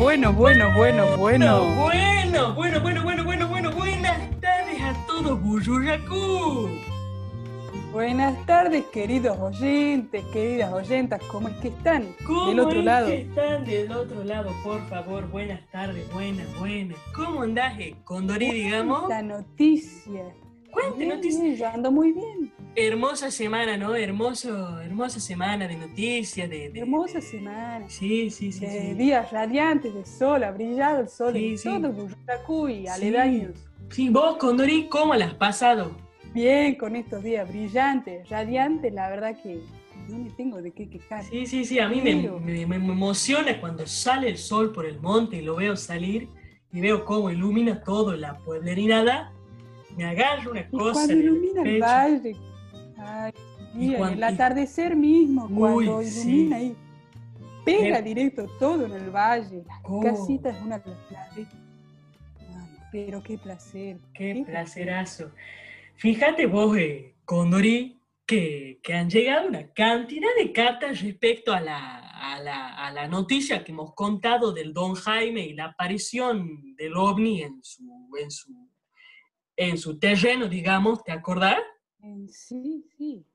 bueno, bueno, bueno, bueno. Bueno, bueno, bueno, bueno, bueno, bueno, buenas tardes a todos, Buyuraku. Buenas tardes, queridos oyentes, queridas oyentas, ¿cómo es que están? ¿Cómo del otro es lado. que están del otro lado? Por favor, buenas tardes, buenas, buenas. ¿Cómo andás, eh, Condorí, digamos? La noticia. Cuente noticias. yo ando muy bien. Hermosa semana, ¿no? Hermoso, hermosa semana de noticias, de... de- Hermosa de- semana. Sí, sí, sí, De sí. días radiantes de sol, ha brillado el sol Sí, en sí. todo Buyuracu y Sí. aledaños. Sí, vos, Condorí, ¿cómo la has pasado? Bien, con estos días brillantes, radiantes, la verdad que no me tengo de qué quejar. Sí, sí, sí, a mí me, me- emociona cuando sale el sol por el monte y lo veo salir y veo cómo ilumina todo la pueblerinada. Me agarra una Y cosa cuando el ilumina el valle, ay, Y el y- atardecer mismo, Uy, cuando sí. ilumina ahí, pega Me- directo todo en el valle, las Oh. casitas, una placer. Ay, pero qué placer. Qué placerazo. Fíjate vos, eh, Condori, que, que han llegado una cantidad de cartas respecto a la, a, la, a la noticia que hemos contado del Don Jaime y la aparición del ovni en su, en su, en su terreno, digamos, ¿te acordás? Eh, Sí, sí.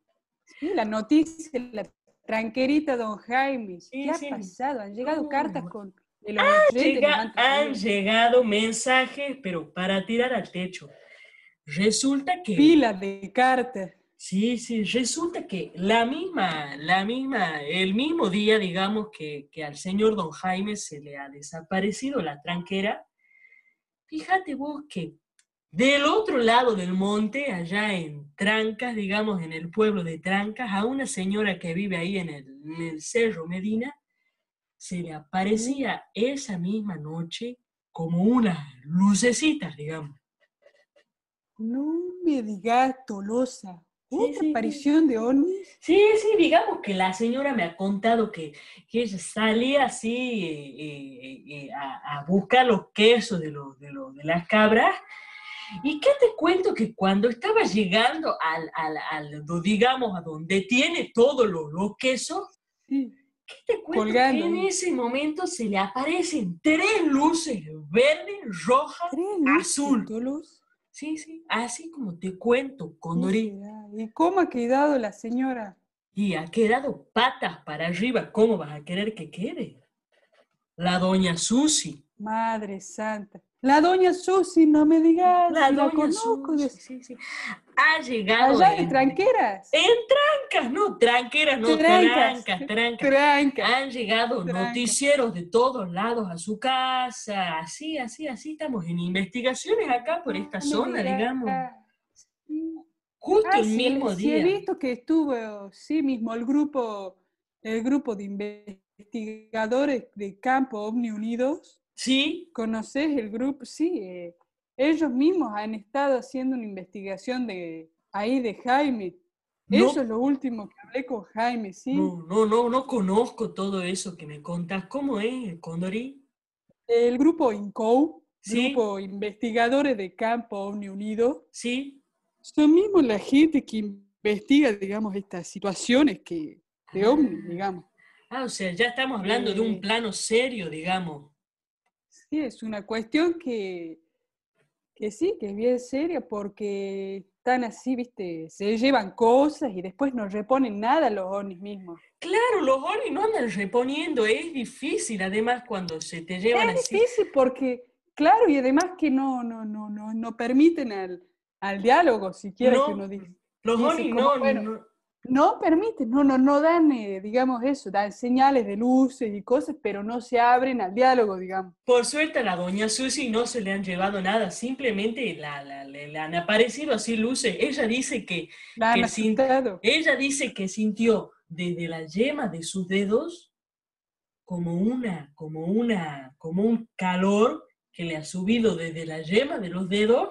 Sí, la noticia, la tranquerita, don Jaime. Sí, ¿Qué sí. ha pasado? Han llegado cartas con de Llega- han llegado mensajes, pero para tirar al techo. Resulta que... pilas de cartas. Sí, sí, resulta que la misma, la misma, el mismo día, digamos, que, que al señor don Jaime se le ha desaparecido la tranquera, fíjate vos que del otro lado del monte, allá en Trancas, digamos, en el pueblo de Trancas, a una señora que vive ahí en el, en el Cerro Medina, se le aparecía esa misma noche como unas lucecitas, digamos. No me digas, Tolosa. ¿Otra sí, sí. aparición de ovnis? Sí, sí, digamos que la señora me ha contado que, que ella salía así eh, eh, eh, a, a buscar los quesos de, los, de, los- de las cabras. ¿Y qué te cuento? Que cuando estaba llegando al, al, al- digamos, a donde tiene todos los, los quesos, Sí. ¿qué te cuento? Colgando Que en ese momento se le aparecen tres luces, verde, roja, Tres luces, azul. Tolosa. Sí, sí, así como te cuento, ¿Qué Condorí. será? ¿Y cómo ha quedado la señora? Y ha quedado patas para arriba. ¿Cómo vas a querer que quede? La doña Susi. Madre santa. La doña Susi, no me digas. La si la doña conozco. Susi, sí, sí. Ha llegado Allá de en, tranqueras. en trancas, no, tranqueras, no, Trancas. trancas, trancas. Tranca. Han llegado Tranca. noticieros de todos lados a su casa, así, así, así. Estamos en investigaciones acá por esta No zona, digamos. Justo Ah, el sí, mismo sí, he día. visto que estuvo, sí mismo, el grupo, el grupo de investigadores de Campo OVNI Unidos. Sí, ¿Conoces el grupo? Sí, eh, ellos mismos han estado haciendo una investigación de ahí de Jaime. No. Eso es lo último que hablé con Jaime, ¿sí? no, no, no, no conozco todo eso que me contás. ¿Cómo es, Condorí? El grupo INCO, Sí. grupo investigadores de Campo OVNI Unidos, Sí, son mismos la gente que investiga, digamos, estas situaciones que de OVNI, digamos. Ah, o sea, ya estamos hablando de un Eh, plano serio, digamos. Sí, es una cuestión que, que sí, que es bien seria porque están así, viste, se llevan cosas y después no reponen nada los ovnis mismos. Claro, los ovnis no andan reponiendo, es difícil además cuando se te llevan Es así. difícil porque, claro, y además que no, no, no, no, no permiten al, al diálogo siquiera No, que uno dice. Los dice como, no, bueno, no- No permiten, no, no, no dan, eh, digamos eso, dan señales de luces y cosas, pero no se abren al diálogo, digamos. Por suerte a la doña Susi no se le han llevado nada, simplemente la, la- le, le han aparecido así luces. Ella dice que, La han Que sin- asustado. ella dice que sintió desde la yema de sus dedos como una, como una, como un calor que le ha subido desde la yema de los dedos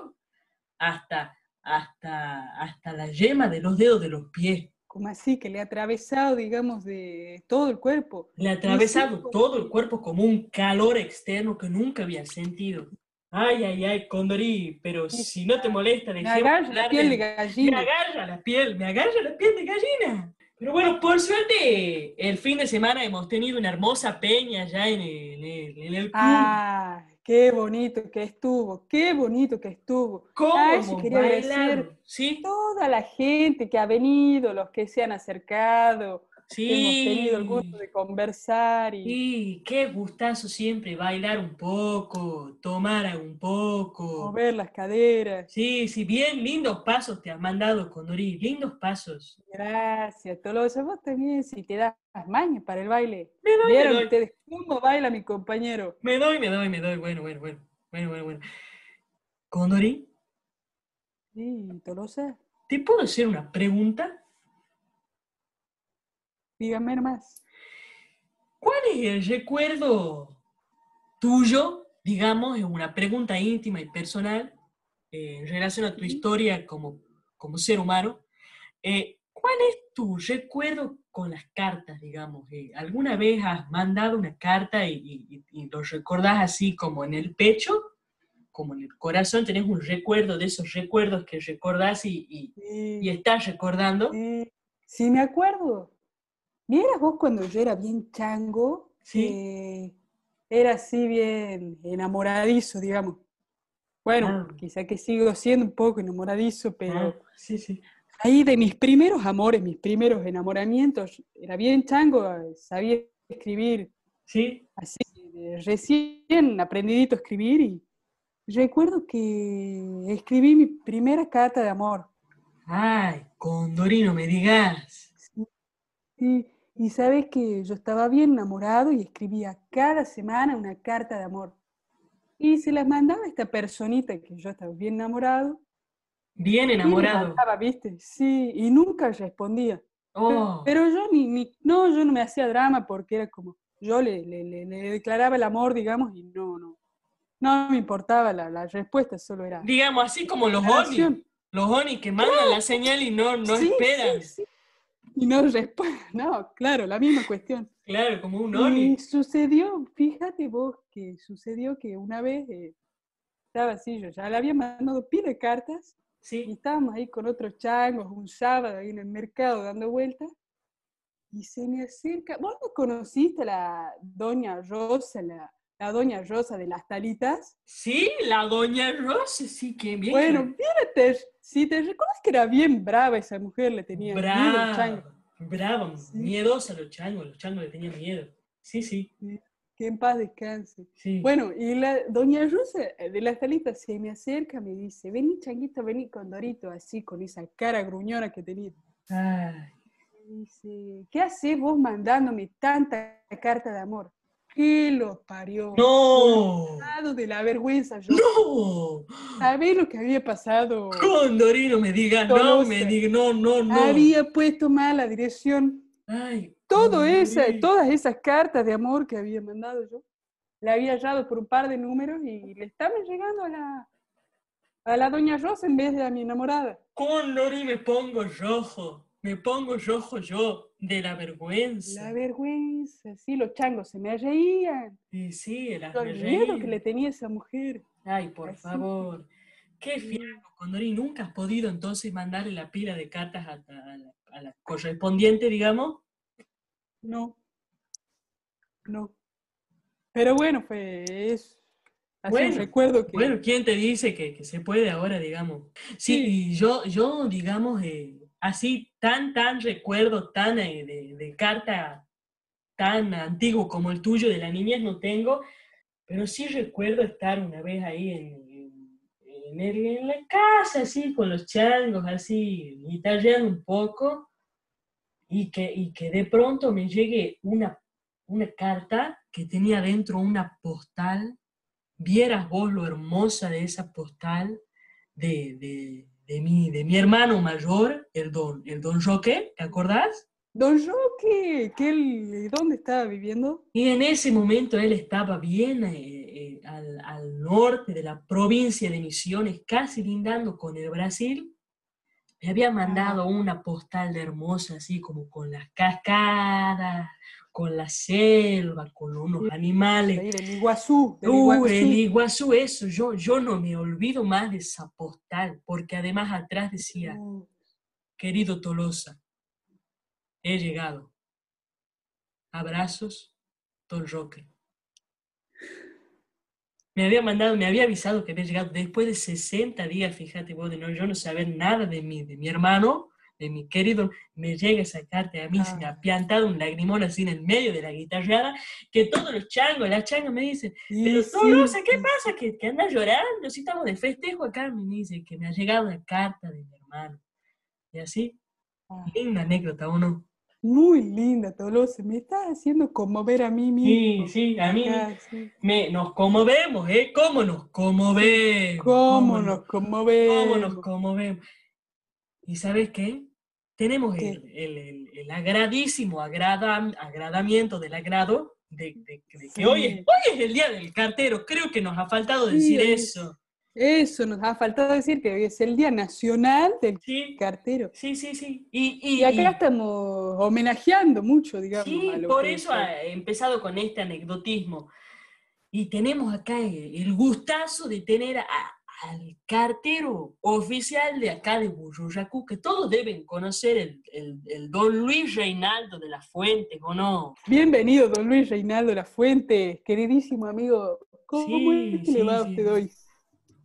hasta, hasta, hasta la yema de los dedos de los pies. Como así, que le ha atravesado, digamos, de todo el cuerpo. Le ha atravesado todo el cuerpo como un calor externo que nunca había sentido. Ay, ay, ay, Condorí, pero si no te molesta, Me agarra la piel de Me gallina. agarra la piel, me agarra la piel de gallina. Pero bueno, por suerte, el fin de semana hemos tenido una hermosa peña ya en el, en el, club. Ah, qué bonito que estuvo, qué bonito que estuvo. ¿Cómo Ah, eso hemos quería decir. bailado? ¿Sí? Toda la gente que ha venido, los que se han acercado, Sí. hemos tenido el gusto de conversar y Sí, qué gustazo siempre bailar un poco, tomar un poco. mover las caderas. Sí, sí, bien lindos pasos te has mandado, Condori, lindos pasos. Gracias, Tolosa. Vos también, si te das mañas para el baile. Me doy, me ¿Vieron doy, ustedes cómo baila mi compañero? me doy, me doy, me doy. Bueno, bueno, bueno, bueno, bueno, bueno. Condori, Sí, Tolosa, ¿te puedo hacer una pregunta? Dígame más. ¿Cuál es el recuerdo tuyo, digamos, es una pregunta íntima y personal eh, en relación a tu historia como, como ser humano? eh, ¿Cuál es tu recuerdo con las cartas, digamos? Eh, ¿Alguna vez has mandado una carta y, y- y lo recordás así como en el pecho? Como en el corazón, tenés un recuerdo de esos recuerdos que recordás y, y- estás recordando. sí, sí, me acuerdo. ¿Vieras vos cuando yo era bien chango? Sí. que era así bien enamoradizo, digamos. Bueno, Ah. quizá que sigo siendo un poco enamoradizo, pero Ah, sí, sí. ahí de mis primeros amores, mis primeros enamoramientos, era bien chango, eh, sabía escribir Sí, así, recién aprendidito a escribir y recuerdo que escribí mi primera carta de amor. Ay, Condorino, me digas. Y, y sabes que yo estaba bien enamorado y escribía cada semana una carta de amor. Y se las mandaba a esta personita que yo estaba bien enamorado. Bien Y enamorado. mandaba, ¿viste? Sí, y nunca respondía. Oh, Pero yo ni, ni, no, yo no me hacía drama porque era como, yo le, le, le- le declaraba el amor, digamos, y no, no, no me importaba la, la respuesta, solo era digamos, así como los ONI. Los ONI que mandan la señal y no, no Sí, esperan. sí, sí. Y no responde, no, claro, la misma cuestión. Claro, como un Y ONI. sucedió, fíjate vos, que sucedió que una vez eh, estaba así, yo ya le había mandado pila de cartas y Sí. estábamos ahí con otros changos un sábado ahí en el mercado dando vueltas y se me acerca, vos no conociste a la doña Rosa, la, la doña Rosa de las talitas. Sí, la doña Rosa, sí, que bien. Bueno, fíjate, si te recuerdas que era bien brava esa mujer, le tenía miedo brava, brava, Sí. miedosa los changos, los changos le tenían miedo. Sí, sí, Que en paz descanse. sí. Bueno, y la doña Rosa eh, de las talitas se me acerca, me dice, vení changuito, vení con Dorito, así, con esa cara gruñona que tenía. Ay, Y Dice, ¿qué haces vos mandándome tanta carta de amor? ¿Qué lo parió? no, de la vergüenza yo. no, ¿Sabés lo que había pasado? Condorino, me digas, no, Tolosa. me digas, no, no, no. Había puesto mal la dirección. Ay, Todo esa, Condorino. todas esas cartas de amor que había mandado yo, le había hallado por un par de números y le estaban llegando a la, a la doña Rosa en vez de a mi enamorada. Condori me pongo rojo, me pongo rojo yo, de la vergüenza. La vergüenza, sí, los changos se me reían. Y sí, el miedo que le tenía esa mujer. Ay, por Así. favor. Qué Sí. fiaco, Condori. ¿Nunca has podido entonces mandarle la pila de cartas a, a la, a la correspondiente, digamos? No. No. Pero bueno, fue es así Bueno, recuerdo que Bueno, ¿quién te dice que, que se puede ahora, digamos? Sí, Sí. y yo, yo, digamos, eh, así tan, tan recuerdo, tan eh, de, carta tan antiguo como el tuyo de la niñez no tengo, pero sí recuerdo estar una vez ahí en, en la casa, así, con los changos, así, guitarreando un poco, y que, y que de pronto me llegue una, una carta que tenía dentro una postal vieras vos lo hermosa de esa postal de, de, de mi, de mi hermano mayor, el don, el don Roque, ¿te acordás? Don Roque, que él, ¿dónde estaba viviendo? Y en ese momento él estaba bien eh, eh, al, al norte de la provincia de Misiones, casi lindando con el Brasil. Me había mandado una postal de hermosa, así como con las cascadas, con la selva, con unos animales. Iguazú. del Uh, Iguazú. el Iguazú, eso, yo, yo no me olvido más de esa postal, porque además atrás decía, Uh, querido Tolosa, he llegado. Abrazos, Don Roque. Me había mandado, me había avisado que había llegado después de 60 días, fíjate vos, de no, yo no saber nada de mí, de mi hermano, de mi querido, me llega esa carta a mí, se me ha piantado un lagrimón así en el medio de la guitarreada, que todos los changos, las changas me dicen, pero no, sé ¿qué pasa? ¿Que, que andas llorando? Si estamos de festejo acá, me dice que me ha llegado una carta de mi hermano. Y así, ah. linda anécdota, ¿o no? Muy linda, Tolosa. Me estás haciendo conmover a mí mismo. Sí, sí, a mí Me, nos conmovemos, ¿eh? ¿Cómo nos conmovemos? ¿Cómo, nos conmovemos? ¿Cómo nos conmovemos? ¿Y sabes qué? Tenemos el, el, el, agradísimo agradamiento del agrado de, que hoy es, hoy es el día del cartero. Creo que nos ha faltado decir eso. Eso, nos ha faltado decir que hoy es el Día Nacional del Cartero. Sí, sí, sí. Y, y, acá estamos homenajeando mucho, digamos. Sí, por eso he empezado con este anecdotismo. Y tenemos acá el gustazo de tener al cartero oficial de acá de Buruyacú, que todos deben conocer, el, el, don Luis Reinaldo de la Fuente, ¿o no? Bienvenido, don Luis Reinaldo de la Fuente, queridísimo amigo. ¿Cómo, es que le va a usted hoy?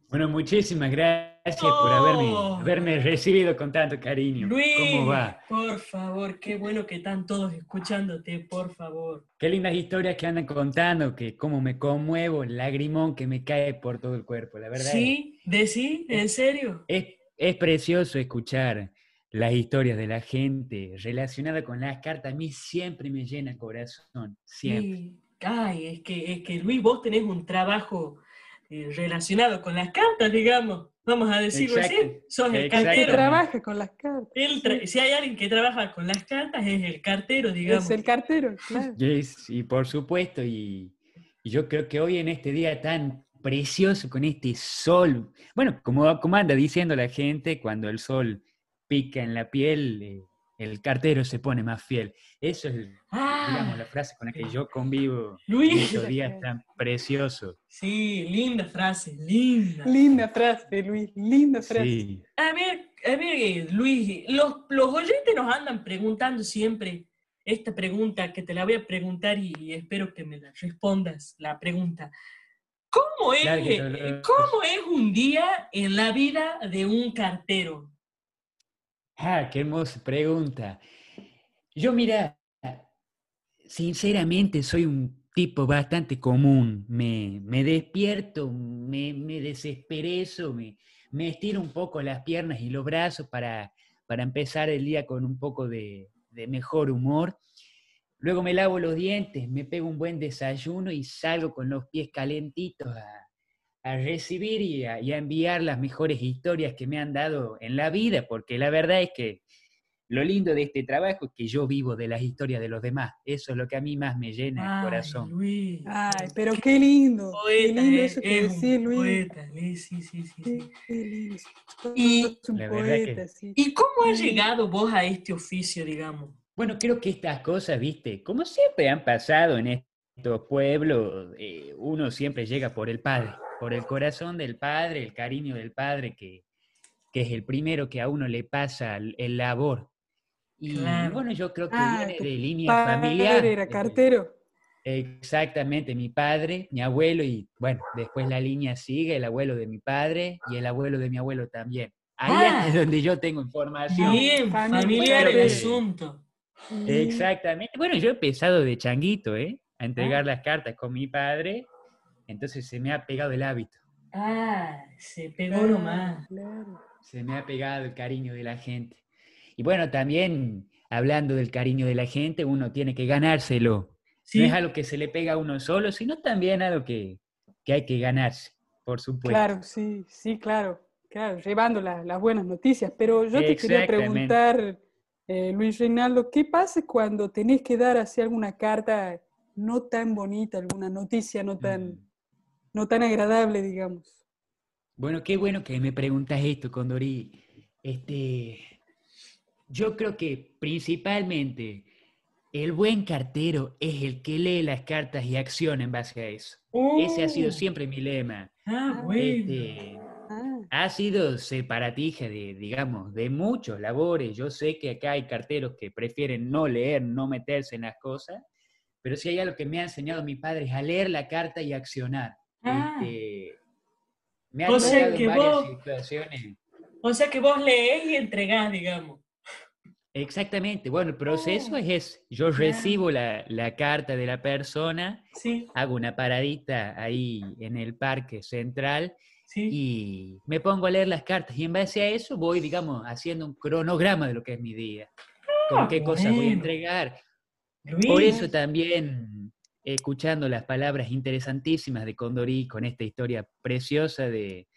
Bueno, muchísimas gracias por haberme, oh. haberme, recibido con tanto cariño. Luis, ¿Cómo va? Por favor, qué bueno que están todos escuchándote, por favor. Qué lindas historias que andan contando, que cómo me conmuevo, el lagrimón que me cae por todo el cuerpo, la verdad. ¿Sí? ¿De sí? ¿En serio? Es, es precioso escuchar las historias de la gente relacionada con las cartas. A mí siempre me llena el corazón, siempre. Sí. Ay, es que, es que Luis, vos tenés un trabajo eh, relacionado con las cartas, digamos, vamos a decirlo así, sos el cartero. trabaja con las cartas. Si hay alguien que trabaja con las cartas, es el cartero, digamos. Es el cartero, claro. y por supuesto, y, yo creo que hoy en este día tan precioso, con este sol, bueno, como, como anda diciendo la gente, cuando el sol pica en la piel, eh, el cartero se pone más fiel. Eso es, digamos, la frase con la que yo convivo Luis. estos días tan preciosos. Sí, linda frase, linda. Linda frase, Luis, linda frase. A ver, a ver, Luis, los, los oyentes nos andan preguntando siempre esta pregunta que te la voy a preguntar y espero que me la respondas, la pregunta. ¿Cómo es, ¿Cómo es un día en la vida de un cartero? Ah, qué hermosa pregunta. Yo, mira, sinceramente soy un tipo bastante común. Me, me despierto, me, me desesperezo, me, me, estiro un poco las piernas y los brazos para, para empezar el día con un poco de, de mejor humor. Luego me lavo los dientes, me pego un buen desayuno y salgo con los pies calentitos a, a recibir y a, enviar las mejores historias que me han dado en la vida, porque la verdad es que lo lindo de este trabajo es que yo vivo de las historias de los demás. Eso es lo que a mí más me llena el corazón. Luis, Ay, pero qué lindo. qué lindo eso que decís, Luis. Poeta, sí, sí, sí. sí. Y, poeta, ¿Y cómo has llegado vos a este oficio, digamos? Bueno, creo que estas cosas, viste, como siempre han pasado en estos pueblos, eh, uno siempre llega por el padre por el corazón del padre, el cariño del padre, que, es el primero que a uno le pasa el, labor. Y bueno, yo creo que ah, viene de línea familiar. era cartero. Exactamente, mi padre, mi abuelo y bueno, después la línea sigue, el abuelo de mi padre y el abuelo de mi abuelo también. Ahí es ah. donde yo tengo información. Bien, familiar el asunto. Exactamente. Bueno, yo he empezado de changuito, ¿eh? A entregar ah. las cartas con mi padre entonces se me ha pegado el hábito. Ah, se pegó nomás. Se me ha pegado el cariño de la gente. Y bueno, también hablando del cariño de la gente, uno tiene que ganárselo. No es algo que se le pega a uno solo, sino también algo que, que hay que ganarse, por supuesto. Claro, sí, sí, claro. Claro, llevando las buenas noticias. Pero yo te quería preguntar, eh, Luis Reinaldo, ¿qué pasa cuando tenés que dar así alguna carta no tan bonita, alguna noticia no tan... Mm no tan agradable, digamos. Bueno, qué bueno que me preguntas esto, Condori. Este, yo creo que principalmente el buen cartero es el que lee las cartas y acciona en base a eso. Ese ha sido oh. siempre mi lema. Ah, bueno. Este, ah. ha sido separatija de, digamos, de muchos labores. Yo sé que acá hay carteros que prefieren no leer, no meterse en las cosas, pero si hay algo que me ha enseñado mi padre es a leer la carta y accionar. Ah. Este, me ha O sea que varias vos- situaciones. O sea que vos leés y entregás, digamos. Exactamente. Bueno, el proceso Oh, es ese. Yo recibo la, la carta de la persona, Sí, hago una paradita ahí en el parque central sí. y me pongo a leer las cartas y en base a eso voy, digamos, haciendo un cronograma de lo que es mi día, con Ah, qué cosas voy a bueno. entregar. Luis, Por eso también, escuchando las palabras interesantísimas de Condorí con esta historia preciosa de,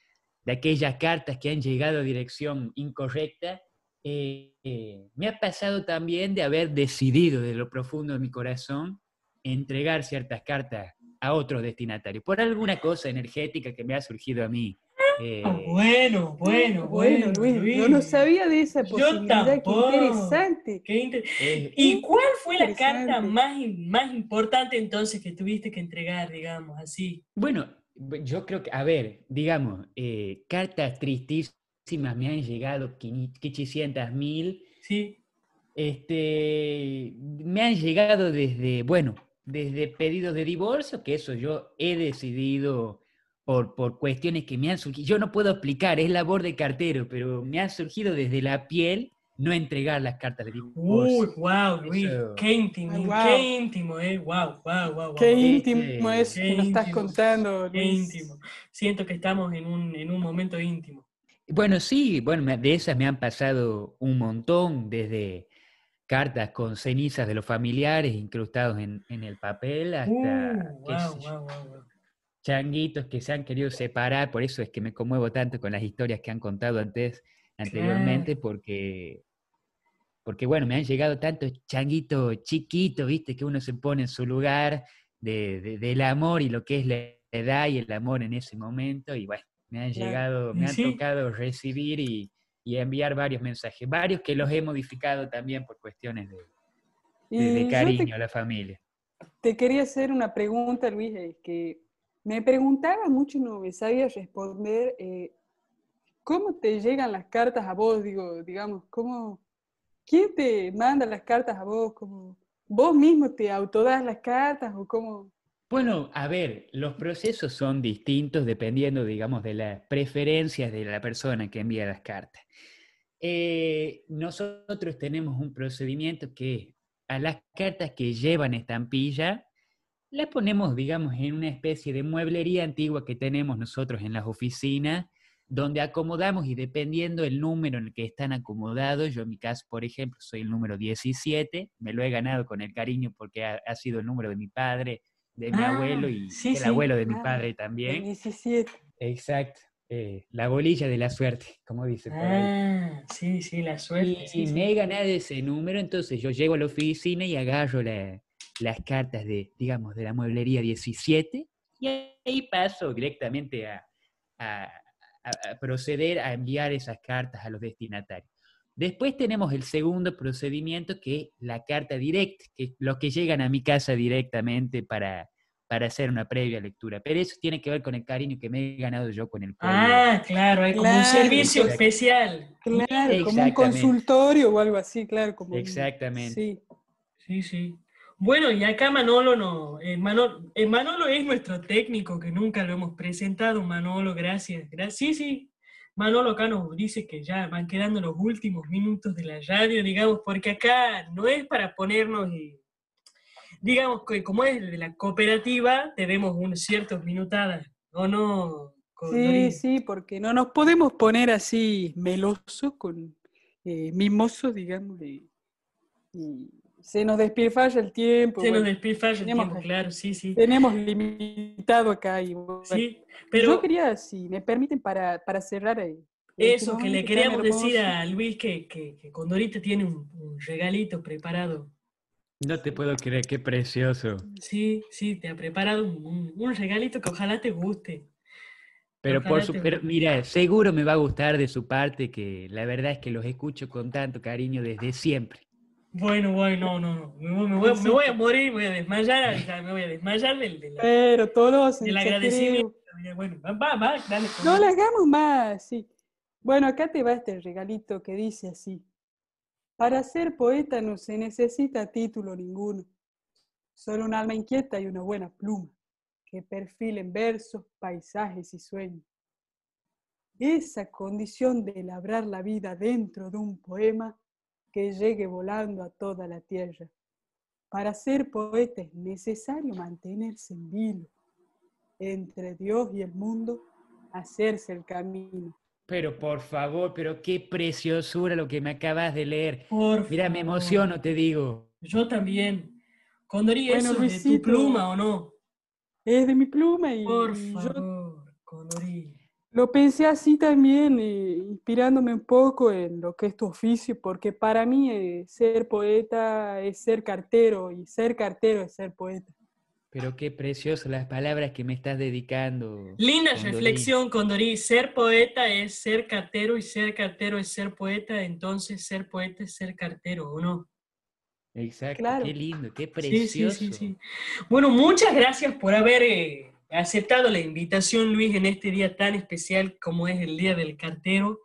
de aquellas cartas que han llegado a dirección incorrecta, eh, eh, me ha pasado también de haber decidido de lo profundo de mi corazón entregar ciertas cartas a otros destinatarios, por alguna cosa energética que me ha surgido a mí. Eh, Ah, bueno, bueno, Bueno, bueno, Luis, yo no sabía de esa Yo posibilidad. Qué tampoco. interesante. Qué inter- eh, ¿Y cuál fue la carta más, más importante entonces que tuviste que entregar, digamos, así? Bueno, bu- yo creo que, a ver, digamos, eh, cartas tristísimas me han llegado 500 mil. Sí, Este, me han llegado desde, bueno, desde pedidos de divorcio, que eso yo he decidido por, por cuestiones que me han surgido. Yo no puedo explicar, es labor de cartero, pero me ha surgido desde la piel no entregar las cartas de divorcio. Uy, wow, Luis, Eso. qué íntimo, Ay, wow. qué íntimo, eh, wow, wow, wow, Qué wow, íntimo es qué que nos estás contando, qué Luis. íntimo. Siento que estamos en un, en un momento íntimo. Bueno, sí, bueno, de esas me han pasado un montón, desde cartas con cenizas de los familiares incrustados en, en el papel hasta, Uh, qué wow, sé yo, wow, wow, wow. Changuitos que se han querido separar, por eso es que me conmuevo tanto con las historias que han contado antes, anteriormente, porque, porque bueno, me han llegado tantos changuitos chiquitos, viste, que uno se pone en su lugar de, de- del amor y lo que es la edad y el amor en ese momento, y bueno, me han Claro. llegado, me han sí. tocado recibir y, y enviar varios mensajes, varios que los he modificado también por cuestiones de, de- cariño te, a la familia. te quería hacer una pregunta, Luis, eh, que me preguntaba mucho no me sabía responder. eh, ¿Cómo te llegan las cartas a vos? Digo, digamos, ¿cómo, ¿quién te manda las cartas a vos? ¿Cómo, ¿Vos mismo te autodás las cartas o cómo? Bueno, a ver, los procesos son distintos dependiendo, digamos, de las preferencias de la persona que envía las cartas. Eh, nosotros tenemos un procedimiento que a las cartas que llevan estampilla, las ponemos, digamos, en una especie de mueblería antigua que tenemos nosotros en las oficinas, donde acomodamos y dependiendo el número en el que están acomodados, yo en mi caso, por ejemplo, soy el número 17, me lo he ganado con el cariño porque ha, ha sido el número de mi padre, de mi Ah, abuelo y sí, el sí. abuelo de mi Ah, padre también. 17. Exacto. eh, la bolilla de la suerte, como dice por ahí. Ah, sí, sí, la suerte. Y sí, sí. me he ganado ese número, entonces yo llego a la oficina y agarro la- las cartas de, digamos, de la mueblería 17 y ahí paso directamente a, a- a- proceder a enviar esas cartas a los destinatarios. Después tenemos el segundo procedimiento que es la carta directa, que es los que llegan a mi casa directamente para, para hacer una previa lectura. Pero eso tiene que ver con el cariño que me he ganado yo con el pueblo. Ah, claro, hay como un servicio exacto. especial. Claro, como un consultorio o algo así, claro. Como un- Exactamente. Sí. Sí, sí. Bueno, y acá Manolo no, eh, Manolo, eh, Manolo es nuestro técnico, que nunca lo hemos presentado, Manolo, gracias. gracias. Sí, sí, Manolo acá nos dice que ya van quedando los últimos minutos de la radio, digamos, porque acá no es para ponernos, y, digamos que como es de la cooperativa, tenemos unas ciertas minutadas, ¿o no? Sí, Condorín? sí, porque no nos podemos poner así melosos con eh, mimosos, digamos, y, y se nos despilfarra el tiempo. Se nos bueno, despilfarra el tenemos tiempo, claro, sí, sí. tenemos limitado acá. Y, bueno, Sí, Yo quería, si me permiten, para, para cerrar. eh, este eso que le queríamos decir a Luis que, que, que Condorita tiene un, un regalito preparado. No te puedo creer, qué precioso. Sí, sí, te ha preparado un, un- un regalito que ojalá te guste. Pero por su, pero mira, seguro me va a gustar de su parte que la verdad es que los escucho con tanto cariño desde siempre. Bueno, bueno, no, no, no. Me, me voy, me voy a morir, me voy a desmayar, me voy a desmayar del, del, Pero todos del agradecimiento. Bueno, va, va, dale. No le hagamos más, sí. Bueno, acá te va este regalito que dice así. Para ser poeta no se necesita título ninguno, solo un alma inquieta y una buena pluma, que perfilen versos, paisajes y sueños. Esa condición de labrar la vida dentro de un poema que llegue volando a toda la tierra. Para ser poeta es necesario mantenerse en vilo, entre Dios y el mundo, hacerse el camino. Pero por favor, pero qué preciosura lo que me acabas de leer. Por Mira, me favor. emociono, te digo. Yo también. Condorí, Bueno, ¿eso es de tu pluma o no? Es de mi pluma y Por yo favor, Condorí. Lo pensé así también, eh, inspirándome un poco en lo que es tu oficio, porque para mí eh, ser poeta es ser cartero y ser cartero es ser poeta. Pero qué preciosas las palabras que me estás dedicando. Linda Condorí. reflexión, Condorí. Ser poeta es ser cartero y ser cartero es ser poeta, entonces ser poeta es ser cartero, ¿o no? Exacto, Claro. qué lindo, qué Sí, precioso. sí, sí, sí. Bueno, muchas gracias por haber eh, aceptado la invitación, Luis, en este día tan especial como es el Día del Cartero.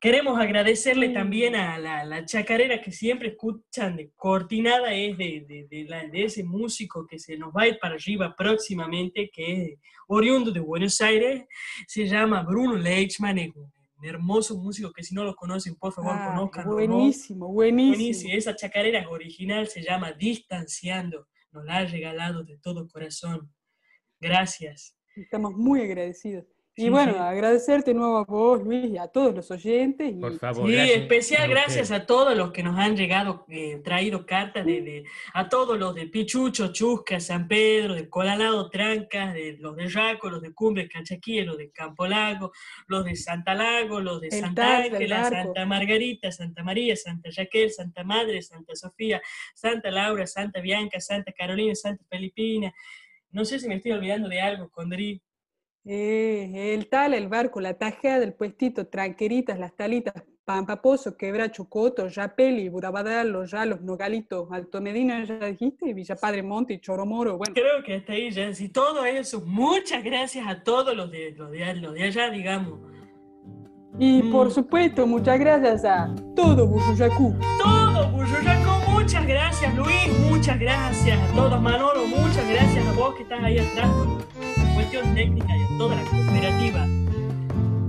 Queremos agradecerle también a la, la chacarera que siempre escuchan de Cortinada, es de, de- de la- de ese músico que se nos va a ir para arriba próximamente, que es oriundo de Buenos Aires, se llama Bruno Leichmann, es un hermoso músico que si no lo conocen, por favor, Ah, conozcanlo. ¿no? buenísimo, buenísimo. Buenísimo. Esa chacarera es original, se llama Distanciando. Nos la ha regalado de todo corazón. Gracias. Estamos muy agradecidos. Y Sí, bueno, sí. agradecerte de nuevo a vos, Luis, y a todos los oyentes. Y, Por favor. Sí, gracias especial gracias a todos los que nos han llegado, eh, traído cartas, de, de- a todos los de Pichucho, Chusca, San Pedro, de Colalado, Trancas, de los de Raco, los de Cumbres, Cachaquí, los de Campolago, los de Santa Lago, los de El Santa Ángela. Santa Margarita, Santa María, Santa Raquel, Santa Madre, Santa Sofía, Santa Laura, Santa Bianca, Santa Carolina, Santa Felipina. No sé si me estoy olvidando de algo, Condrí. eh, el tal, el barco, la tajea del puestito, tranqueritas, las talitas, Pampaposo, Quebracho, Coto, Yapeli, Burabadal, Los Yalos, Nogalitos, Alto Medina, ya dijiste, Villa Padre Monte y Choromoro. Bueno, Creo que hasta ahí ya. Si todo eso, muchas gracias a todos los de, los de, los de allá, digamos. y por Mm. supuesto, muchas gracias a todo Buyuyacú. Todo, muchas gracias, Luis, muchas gracias a todos, Manolo, muchas gracias a vos que estás ahí atrás con la cuestión técnica y a toda la cooperativa.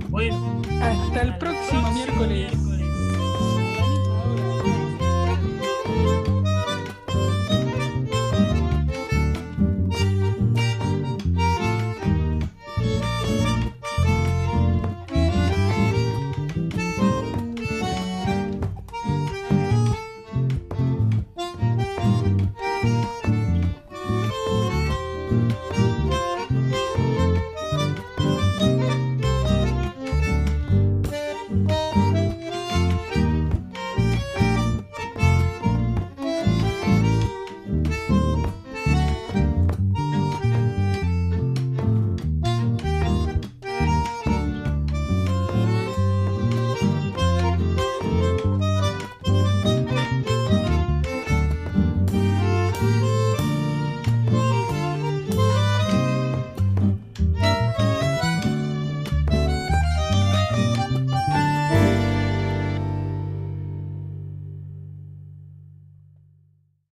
Bueno, Hasta el próximo miércoles. miércoles. Música